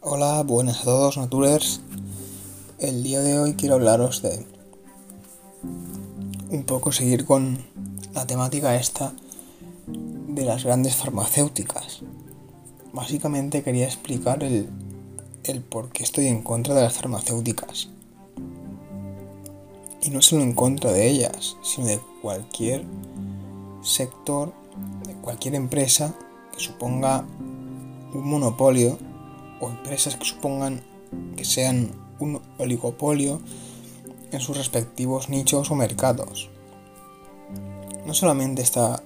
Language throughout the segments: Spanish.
Hola, buenas a todos, Naturers. El día de hoy quiero hablaros de un poco seguir con la temática esta de las grandes farmacéuticas. Básicamente quería explicar el, el por qué estoy en contra de las farmacéuticas. Y no solo en contra de ellas, sino de cualquier sector, de cualquier empresa que suponga un monopolio o empresas que supongan que sean un oligopolio en sus respectivos nichos o mercados. No solamente está,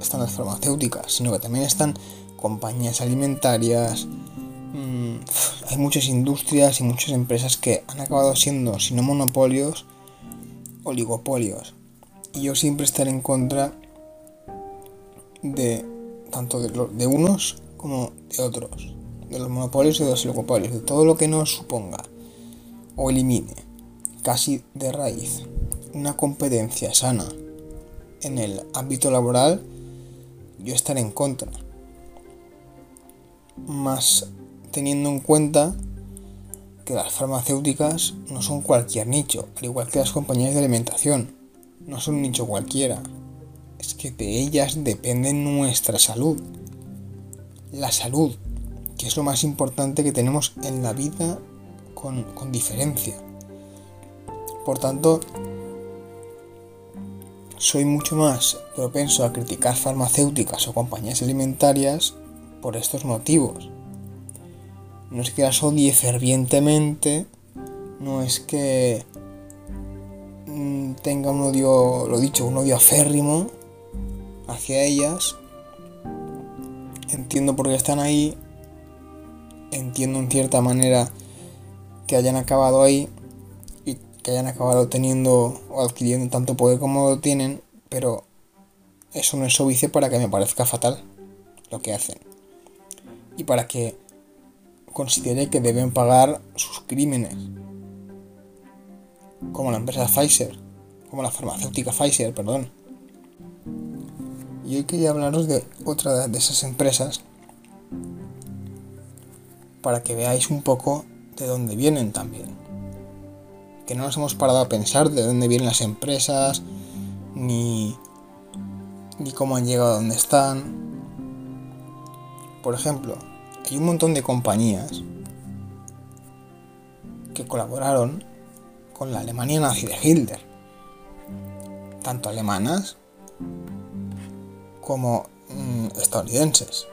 están las farmacéuticas, sino que también están compañías alimentarias, mm, hay muchas industrias y muchas empresas que han acabado siendo, si no monopolios, oligopolios. Y yo siempre estaré en contra de tanto de, unos como de otros de los monopolios y de los oligopolios, de todo lo que nos suponga o elimine casi de raíz una competencia sana en el ámbito laboral, yo estaré en contra. Más teniendo en cuenta que las farmacéuticas no son cualquier nicho, al igual que las compañías de alimentación, no son un nicho cualquiera. Es que de ellas depende nuestra salud. La salud que es lo más importante que tenemos en la vida con, diferencia. Por tanto, soy mucho más propenso a criticar farmacéuticas o compañías alimentarias por estos motivos. No es que las odie fervientemente, no es que mm, tenga un odio, lo dicho, un odio aférrimo hacia ellas. Entiendo por qué están ahí, entiendo en cierta manera que hayan acabado ahí y que hayan acabado teniendo o adquiriendo tanto poder como lo tienen, pero eso no es óbice para que me parezca fatal lo que hacen. Y para que considere que deben pagar sus crímenes. Como la empresa Pfizer, como la farmacéutica Pfizer, perdón. Y hoy quería hablaros de otra de esas empresas para que veáis un poco de dónde vienen también. Que no nos hemos parado a pensar de dónde vienen las empresas, ni, ni cómo han llegado a donde están. Por ejemplo, hay un montón de compañías que colaboraron con la Alemania nazi de Hitler. Tanto alemanas como mm, estadounidenses.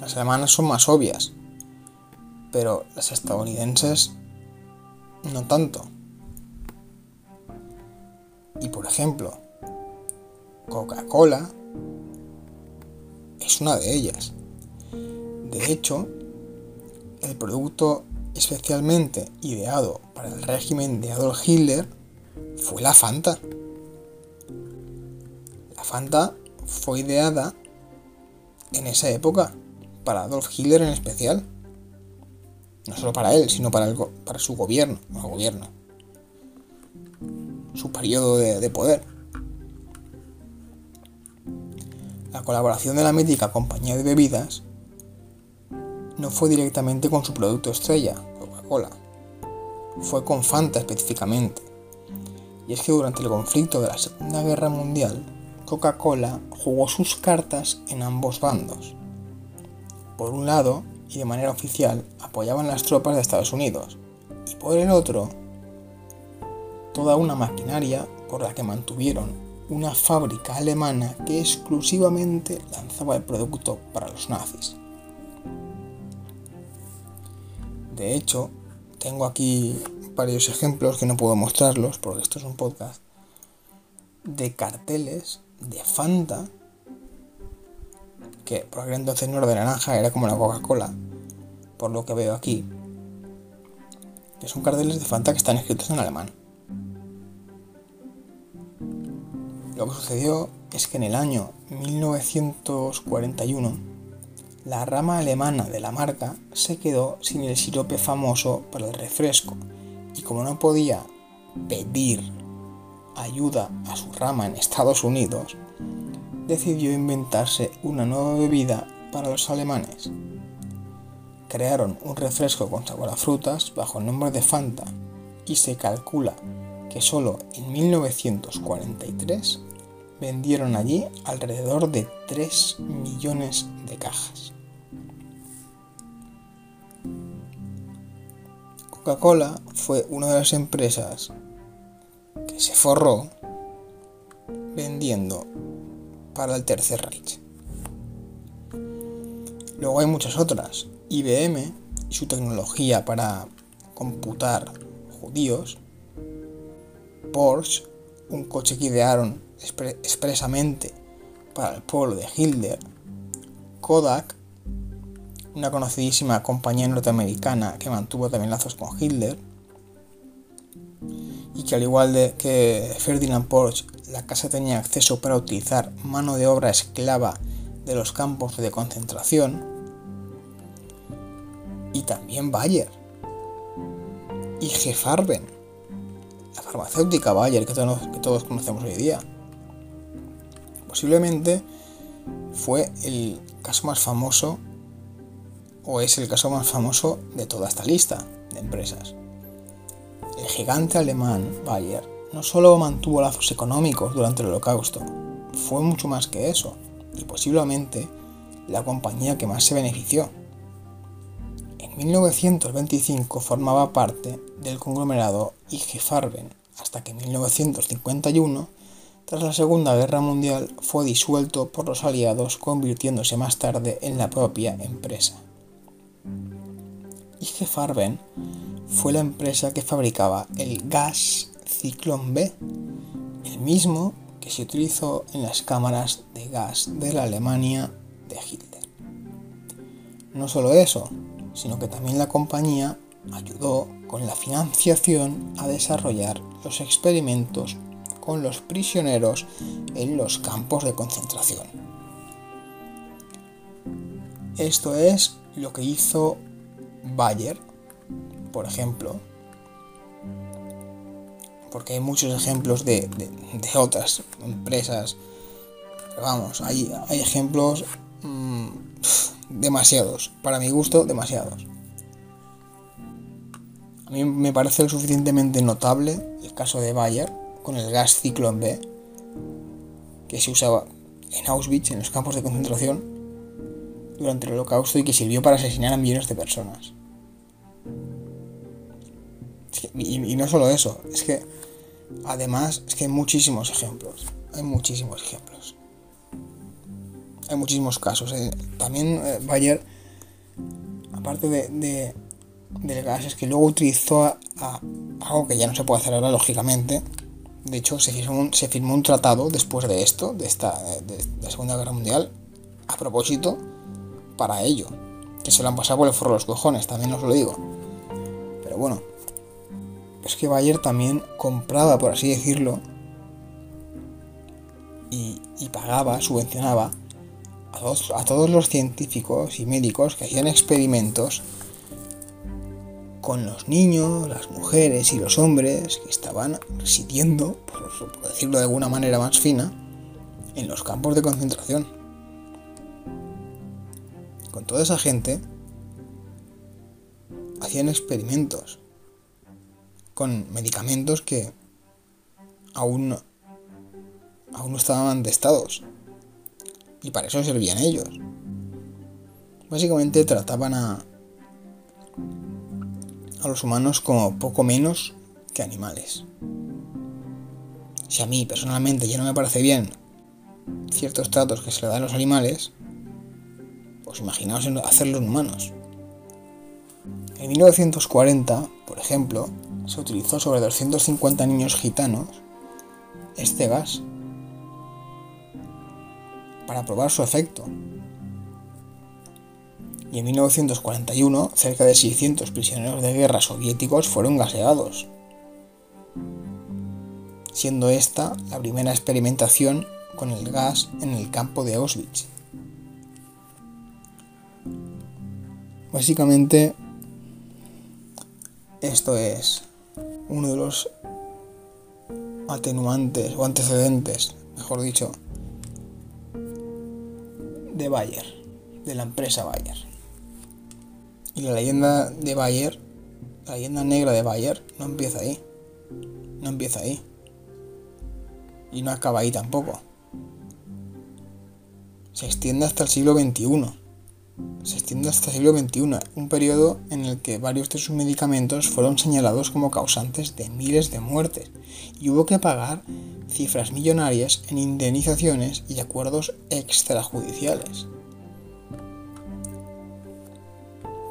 Las alemanas son más obvias, pero las estadounidenses no tanto. Y por ejemplo, Coca-Cola es una de ellas. De hecho, el producto especialmente ideado para el régimen de Adolf Hitler fue la Fanta. Fanta fue ideada en esa época para Adolf Hitler en especial. No solo para él, sino para, su gobierno, gobierno, su periodo de, de poder. La colaboración de la mítica compañía de bebidas no fue directamente con su producto estrella, Coca-Cola, fue con Fanta específicamente. Y es que durante el conflicto de la Segunda Guerra Mundial, Coca-Cola jugó sus cartas en ambos bandos por un lado, y de manera oficial, apoyaban las tropas de Estados Unidos, y por el otro, toda una maquinaria por la que mantuvieron una fábrica alemana que exclusivamente lanzaba el producto para los nazis. De hecho, tengo aquí varios ejemplos que no puedo mostrarlos porque esto es un podcast de carteles de Fanta que por aquel entonces no era de naranja, era como la Coca-Cola, por lo que veo aquí, que son carteles de Fanta que están escritos en alemán. Lo que sucedió es que en el año 1941 la rama alemana de la marca se quedó sin el sirope famoso para el refresco y como no podía pedir ayuda a su rama en Estados Unidos, decidió inventarse una nueva bebida para los alemanes. Crearon un refresco con sabor a frutas bajo el nombre de Fanta y se calcula que solo en 1943 vendieron allí alrededor de 3 millones de cajas. Coca-Cola fue una de las empresas se forró vendiendo para el Tercer Reich. Luego hay muchas otras. IBM y su tecnología para computar judíos. Porsche, un coche que idearon expresamente para el pueblo de Hitler. Kodak, una conocidísima compañía norteamericana que mantuvo también lazos con Hitler. Y que al igual de que Ferdinand Porsche la casa tenía acceso para utilizar mano de obra esclava de los campos de concentración, y también Bayer, y Gefarben, la farmacéutica Bayer que todos, que todos conocemos hoy día. Posiblemente fue el caso más famoso, o es el caso más famoso de toda esta lista de empresas. El gigante alemán Bayer no solo mantuvo lazos económicos durante el holocausto, fue mucho más que eso, y posiblemente la compañía que más se benefició. En 1925 formaba parte del conglomerado IG Farben, hasta que en 1951, tras la Segunda Guerra Mundial, fue disuelto por los aliados, convirtiéndose más tarde en la propia empresa. IG Farben fue la empresa que fabricaba el gas Ciclón B, el mismo que se utilizó en las cámaras de gas de la Alemania de Hitler. No solo eso, sino que también la compañía ayudó con la financiación a desarrollar los experimentos con los prisioneros en los campos de concentración. Esto es lo que hizo Bayer, por ejemplo, porque hay muchos ejemplos de, otras empresas. Vamos, hay, hay ejemplos mm, demasiados. Para mi gusto, demasiados. A mí me parece lo suficientemente notable el caso de Bayer con el gas Ciclón B que se usaba en Auschwitz, en los campos de concentración, durante el holocausto y que sirvió para asesinar a millones de personas. Y, no solo eso, es que Además, es que hay muchísimos ejemplos. Hay muchísimos ejemplos. Hay muchísimos casos. Eh. También eh, Bayer, aparte de, del gas, es que luego utilizó algo que ya no se puede hacer ahora, lógicamente. De hecho, se firmó, un, se firmó un tratado después de esto, de, esta, de, la Segunda Guerra Mundial, a propósito, para ello. Que se lo han pasado por el forro de los cojones, también os lo digo. Pero bueno, es que Bayer también compraba, por así decirlo, y, pagaba, subvencionaba a todos, los científicos y médicos que hacían experimentos con los niños, las mujeres y los hombres que estaban residiendo, por, decirlo de alguna manera más fina, en los campos de concentración. Con toda esa gente hacían experimentos con medicamentos que aún no, aún no estaban testados. Y para eso servían ellos. Básicamente trataban a, a los humanos como poco menos que animales. Si a mí personalmente ya no me parece bien ciertos tratos que se le dan a los animales, pues imaginaos hacerlo en humanos. En 1940, por ejemplo, se utilizó sobre 250 niños gitanos este gas para probar su efecto. Y en 1941 cerca de 600 prisioneros de guerra soviéticos fueron gaseados, siendo esta la primera experimentación con el gas en el campo de Auschwitz. Básicamente, esto es uno de los atenuantes o antecedentes, mejor dicho, de Bayer, de la empresa Bayer. Y la leyenda de Bayer, la leyenda negra de Bayer, no empieza ahí. No empieza ahí. Y no acaba ahí tampoco. Se extiende hasta el siglo XXI. Se extiende hasta el siglo XXI, un periodo en el que varios de sus medicamentos fueron señalados como causantes de miles de muertes y hubo que pagar cifras millonarias en indemnizaciones y acuerdos extrajudiciales.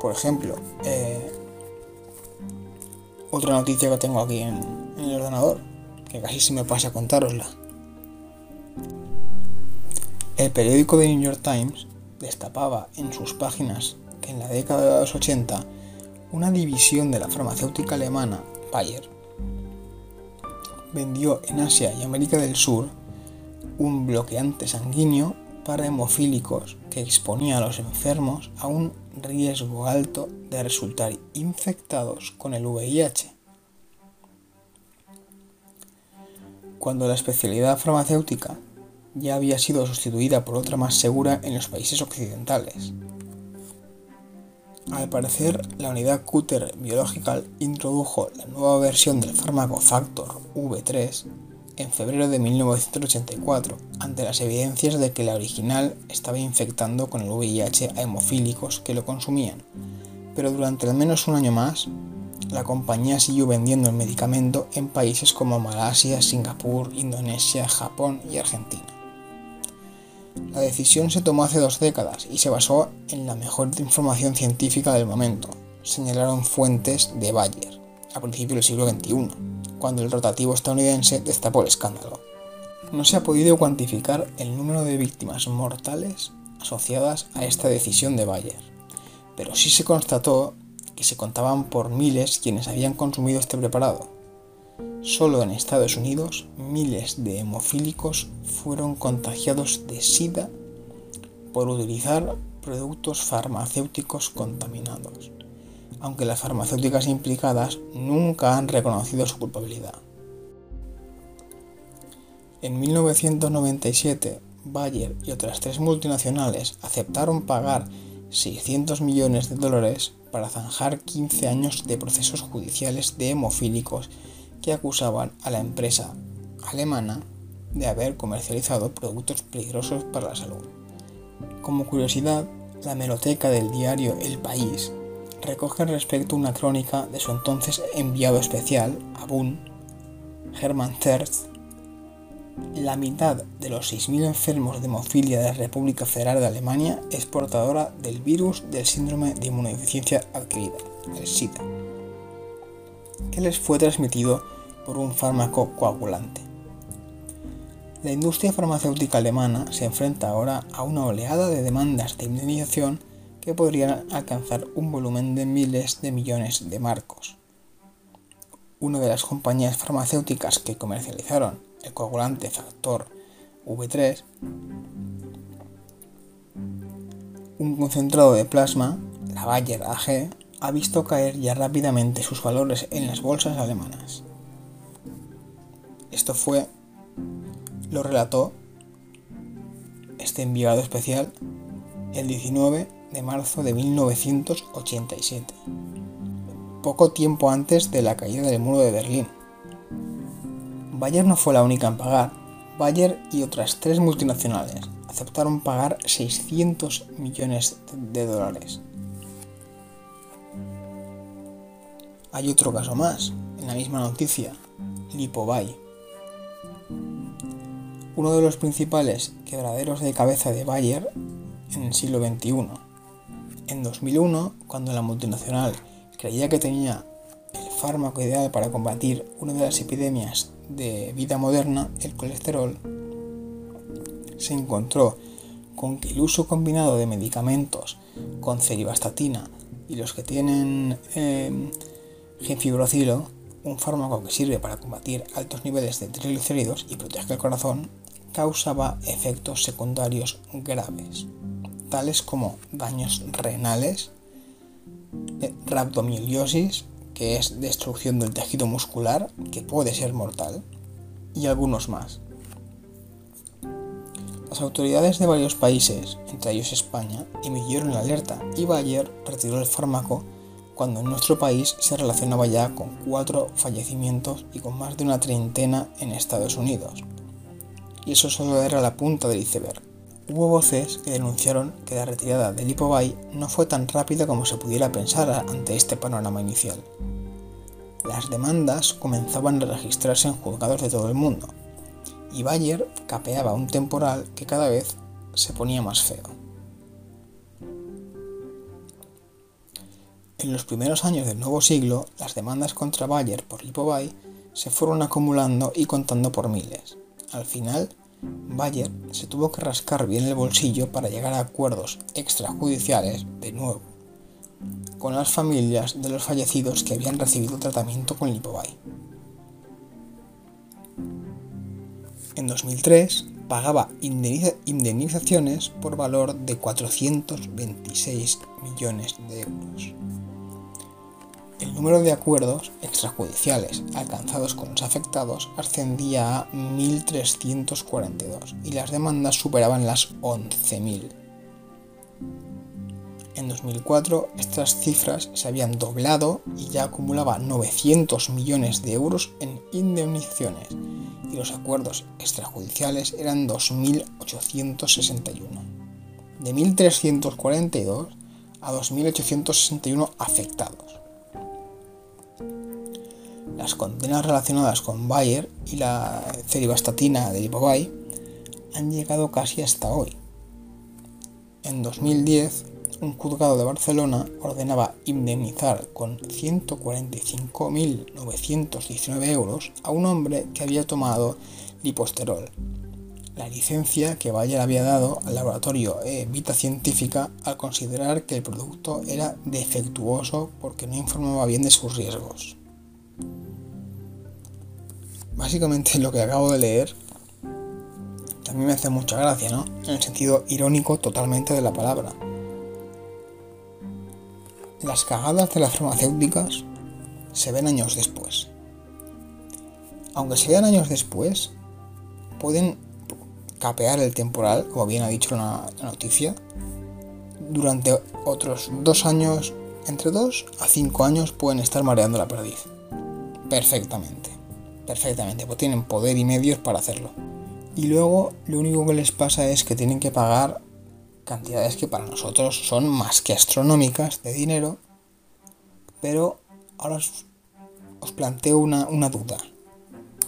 Por ejemplo, eh, otra noticia que tengo aquí en, el ordenador, que casi se me pasa a contárosla. El periódico The New York Times destapaba en sus páginas que en la década de los 80 una división de la farmacéutica alemana Bayer vendió en Asia y América del Sur un bloqueante sanguíneo para hemofílicos que exponía a los enfermos a un riesgo alto de resultar infectados con el VIH. Cuando la especialidad farmacéutica ya había sido sustituida por otra más segura en los países occidentales. Al parecer, la unidad Cutter Biological introdujo la nueva versión del fármaco Factor V3 en febrero de 1984, ante las evidencias de que la original estaba infectando con el VIH a hemofílicos que lo consumían. Pero durante al menos un año más, la compañía siguió vendiendo el medicamento en países como Malasia, Singapur, Indonesia, Japón y Argentina. La decisión se tomó hace dos décadas y se basó en la mejor información científica del momento, señalaron fuentes de Bayer a principios del siglo XXI, cuando el rotativo estadounidense destapó el escándalo. No se ha podido cuantificar el número de víctimas mortales asociadas a esta decisión de Bayer, pero sí se constató que se contaban por miles quienes habían consumido este preparado, Solo en Estados Unidos, miles de hemofílicos fueron contagiados de SIDA por utilizar productos farmacéuticos contaminados, aunque las farmacéuticas implicadas nunca han reconocido su culpabilidad. En 1997, Bayer y otras tres multinacionales aceptaron pagar 600 millones de dólares para zanjar 15 años de procesos judiciales de hemofílicos que acusaban a la empresa alemana de haber comercializado productos peligrosos para la salud. Como curiosidad, la meloteca del diario El País recoge al respecto una crónica de su entonces enviado especial a Bonn, Hermann Terz. La mitad de los 6.000 enfermos de hemofilia de la República Federal de Alemania es portadora del virus del síndrome de inmunodeficiencia adquirida, el SIDA, que les fue transmitido por un fármaco coagulante. La industria farmacéutica alemana se enfrenta ahora a una oleada de demandas de indemnización que podrían alcanzar un volumen de miles de millones de marcos. Una de las compañías farmacéuticas que comercializaron el coagulante factor V3, un concentrado de plasma, la Bayer AG, ha visto caer ya rápidamente sus valores en las bolsas alemanas. Esto fue, lo relató este enviado especial el 19 de marzo de 1987, poco tiempo antes de la caída del muro de Berlín. Bayer no fue la única en pagar. Bayer y otras tres multinacionales aceptaron pagar 600 millones de dólares. Hay otro caso más, en la misma noticia, Lipobay uno de los principales quebraderos de cabeza de Bayer en el siglo XXI. En 2001, cuando la multinacional creía que tenía el fármaco ideal para combatir una de las epidemias de vida moderna, el colesterol, se encontró con que el uso combinado de medicamentos con ceribastatina y los que tienen eh, genfibrocilo, un fármaco que sirve para combatir altos niveles de triglicéridos y protege el corazón, causaba efectos secundarios graves, tales como daños renales, eh, rhabdomioliosis, que es destrucción del tejido muscular, que puede ser mortal, y algunos más. Las autoridades de varios países, entre ellos España, emitieron la alerta y Bayer retiró el fármaco cuando en nuestro país se relacionaba ya con cuatro fallecimientos y con más de una treintena en Estados Unidos. Y eso solo era la punta del iceberg. Hubo voces que denunciaron que la retirada del Lipobay no fue tan rápida como se pudiera pensar ante este panorama inicial. Las demandas comenzaban a registrarse en juzgados de todo el mundo, y Bayer capeaba un temporal que cada vez se ponía más feo. En los primeros años del nuevo siglo, las demandas contra Bayer por Lipobay se fueron acumulando y contando por miles. Al final, Bayer se tuvo que rascar bien el bolsillo para llegar a acuerdos extrajudiciales, de nuevo, con las familias de los fallecidos que habían recibido tratamiento con Lipobay. En 2003 pagaba indemnizaciones por valor de 426 millones de euros. El número de acuerdos extrajudiciales alcanzados con los afectados ascendía a 1.342 y las demandas superaban las 11.000. En 2004 estas cifras se habían doblado y ya acumulaba 900 millones de euros en indemnizaciones y los acuerdos extrajudiciales eran 2.861. De 1.342 a 2.861 afectados. Las condenas relacionadas con Bayer y la ceribastatina de Lipobay han llegado casi hasta hoy. En 2010, un juzgado de Barcelona ordenaba indemnizar con 145.919 euros a un hombre que había tomado liposterol, la licencia que Bayer había dado al laboratorio e Vita Científica al considerar que el producto era defectuoso porque no informaba bien de sus riesgos. Básicamente lo que acabo de leer también me hace mucha gracia, ¿no? En el sentido irónico totalmente de la palabra. Las cagadas de las farmacéuticas se ven años después. Aunque se vean años después, pueden capear el temporal, como bien ha dicho la, noticia, durante otros dos años, entre dos a cinco años pueden estar mareando la perdiz. Perfectamente. Perfectamente, pues tienen poder y medios para hacerlo. Y luego lo único que les pasa es que tienen que pagar cantidades que para nosotros son más que astronómicas de dinero, pero ahora os, planteo una, una duda,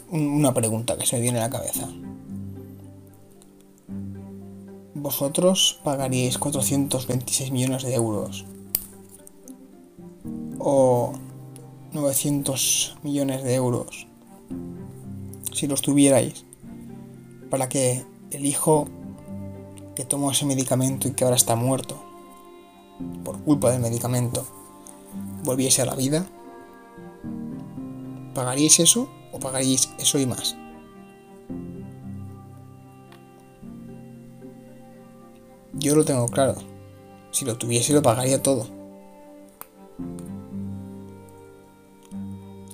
una pregunta que se me viene a la cabeza. ¿Vosotros pagaríais 426 millones de euros? ¿O 900 millones de euros? Si los tuvierais, para que el hijo que tomó ese medicamento y que ahora está muerto por culpa del medicamento volviese a la vida? ¿Pagaríais eso o pagaríais eso y más? Yo lo tengo claro. Si lo tuviese lo pagaría todo.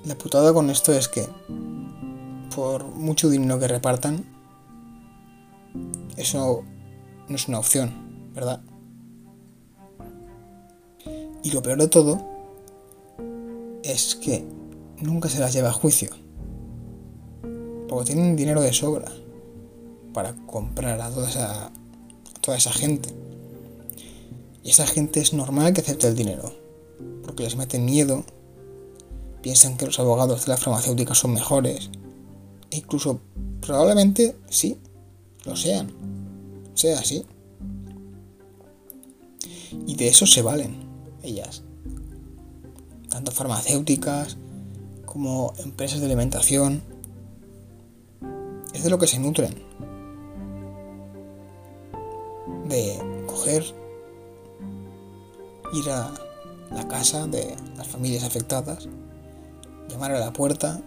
La putada con esto es que por mucho dinero que repartan, eso no es una opción, ¿verdad? Y lo peor de todo es que nunca se las lleva a juicio. Porque tienen dinero de sobra para comprar a toda esa, gente. Y esa gente es normal que acepte el dinero. Porque les mete miedo. Piensan que los abogados de la farmacéutica son mejores. E incluso probablemente sí, lo sean sea así. Y de eso se valen ellas. Tanto farmacéuticas como empresas de alimentación. Es de lo que se nutren. De coger, ir a la casa de las familias afectadas, llamar a la puerta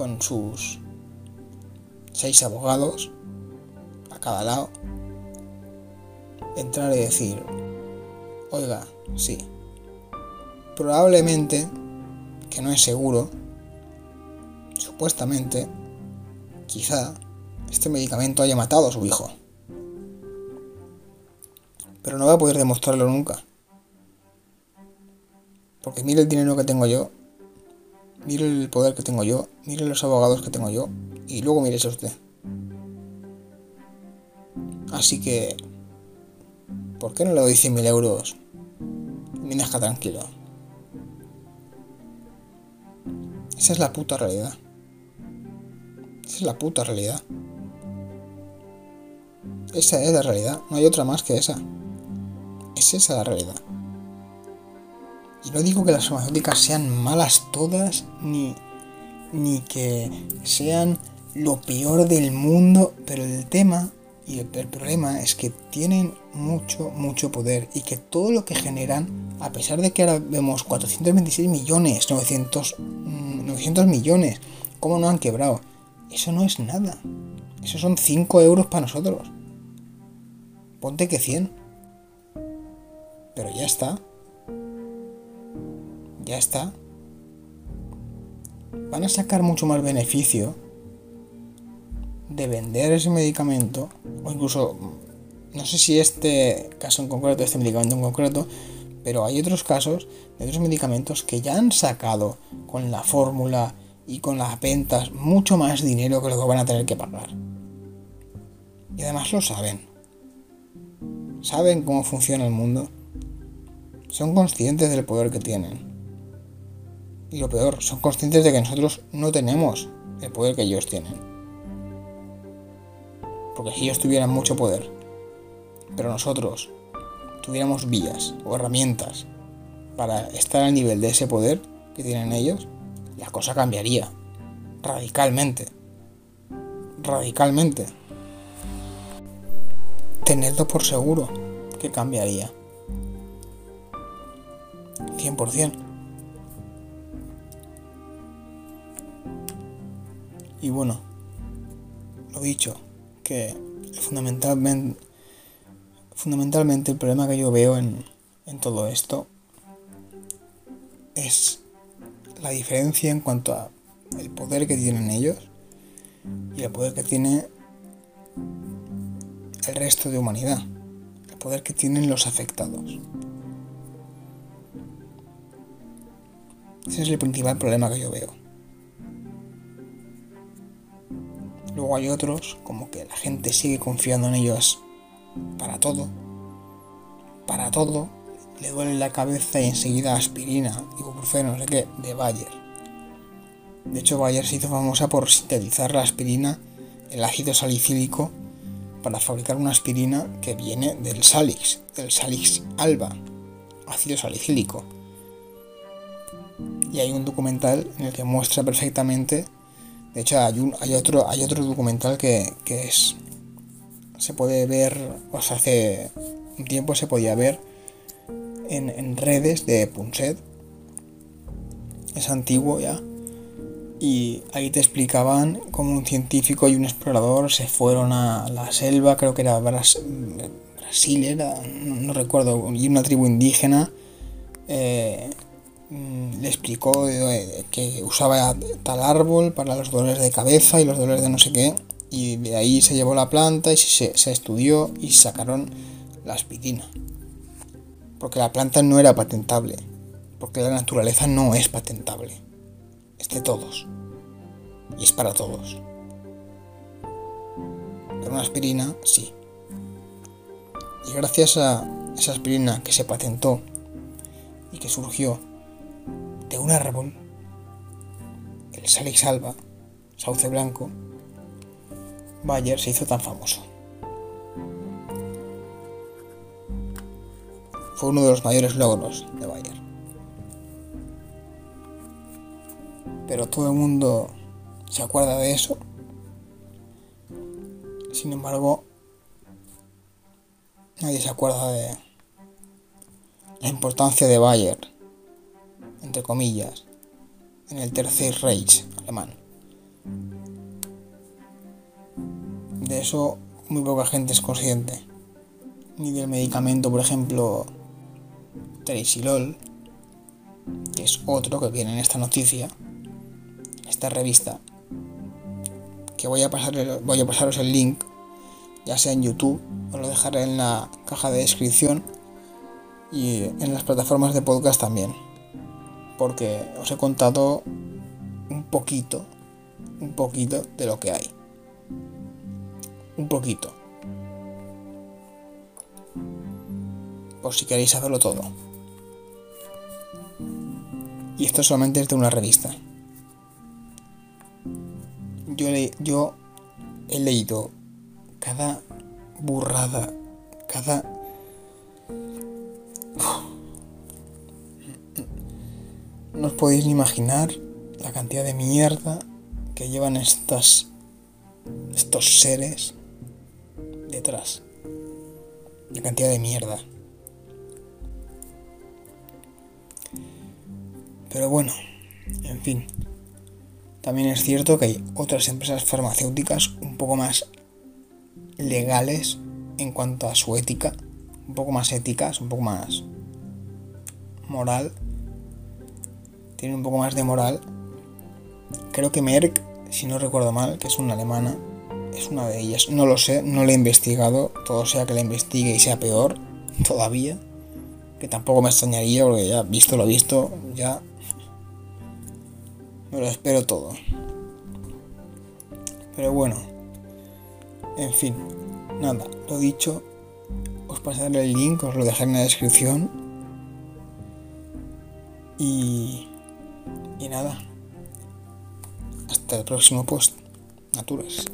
con sus seis abogados cada lado, entrar y decir, oiga, sí, probablemente, que no es seguro, supuestamente, quizá, este medicamento haya matado a su hijo. Pero no va a poder demostrarlo nunca. Porque mire el dinero que tengo yo, mire el poder que tengo yo, mire los abogados que tengo yo, y luego mírese usted. Así que, ¿por qué no le doy 100.000 euros me deja tranquilo? Esa es la puta realidad. Esa es la puta realidad. Esa es la realidad, no hay otra más que esa. Es esa la realidad. Y no digo que las farmacéuticas sean malas todas, ni, ni que sean lo peor del mundo, pero el tema y el, problema es que tienen mucho, mucho poder y que todo lo que generan, a pesar de que ahora vemos 426 millones, 900, 900 mm, millones, ¿cómo no han quebrado? Eso no es nada. Eso son 5 euros para nosotros. Ponte que 100. Pero ya está. Ya está. Van a sacar mucho más beneficio de vender ese medicamento, o incluso, no sé si este caso en concreto, este medicamento en concreto, pero hay otros casos de otros medicamentos que ya han sacado con la fórmula y con las ventas mucho más dinero que lo que van a tener que pagar. Y además lo saben. Saben cómo funciona el mundo. Son conscientes del poder que tienen. Y lo peor, son conscientes de que nosotros no tenemos el poder que ellos tienen porque si ellos tuvieran mucho poder, pero nosotros tuviéramos vías o herramientas para estar al nivel de ese poder que tienen ellos, la cosa cambiaría radicalmente. Radicalmente. Tenedlo por seguro que cambiaría. 100%. Y bueno, lo dicho, que fundamentalmente, el problema que yo veo en, en todo esto es la diferencia en cuanto a el poder que tienen ellos y el poder que tiene el resto de humanidad, el poder que tienen los afectados. Ese es el principal problema que yo veo. Luego hay otros, como que la gente sigue confiando en ellos para todo. Para todo. Le duele la cabeza y enseguida aspirina, ibuprofeno, no sé qué, de Bayer. De hecho, Bayer se hizo famosa por sintetizar la aspirina, el ácido salicílico, para fabricar una aspirina que viene del Salix, del Salix alba, ácido salicílico. Y hay un documental en el que muestra perfectamente de hecho, hay, otro, hay otro documental que, es. Se puede ver, o hace un tiempo se podía ver en, redes de Punset. Es antiguo ya. Y ahí te explicaban cómo un científico y un explorador se fueron a la selva, creo que era Brasil, era, no, recuerdo, y una tribu indígena. Eh, le explicó eh, que usaba tal árbol para los dolores de cabeza y los dolores de no sé qué. Y de ahí se llevó la planta y se, estudió y sacaron la aspirina. Porque la planta no era patentable. Porque la naturaleza no es patentable. Es de todos. Y es para todos. Pero una aspirina sí. Y gracias a esa aspirina que se patentó y que surgió de un árbol, el Salix alba, sauce blanco, Bayer se hizo tan famoso. Fue uno de los mayores logros de Bayer. Pero todo el mundo se acuerda de eso. Sin embargo, nadie se acuerda de la importancia de Bayer entre comillas, en el Tercer Reich alemán. De eso muy poca gente es consciente. Ni del medicamento, por ejemplo, Trisilol, que es otro que viene en esta noticia, esta revista, que voy a, pasar, voy a pasaros el link, ya sea en YouTube, os lo dejaré en la caja de descripción y en las plataformas de podcast también. Porque os he contado un poquito, un poquito de lo que hay. Un poquito. Por si queréis saberlo todo. Y esto solamente es de una revista. Yo, yo he leído cada burrada, cada... No os podéis imaginar la cantidad de mierda que llevan estas estos seres detrás. La cantidad de mierda. Pero bueno, en fin. También es cierto que hay otras empresas farmacéuticas un poco más legales en cuanto a su ética, un poco más éticas, un poco más moral. Tienen un poco más de moral. Creo que Merck, si no recuerdo mal, que es una alemana, es una de ellas. No lo sé, no la he investigado. Todo sea que la investigue y sea peor todavía. Que tampoco me extrañaría porque ya visto lo visto, ya me lo espero todo. Pero bueno, en fin, nada, lo dicho, os pasaré el link, os lo dejaré en la descripción. Y, y nada, hasta el próximo post. Naturas.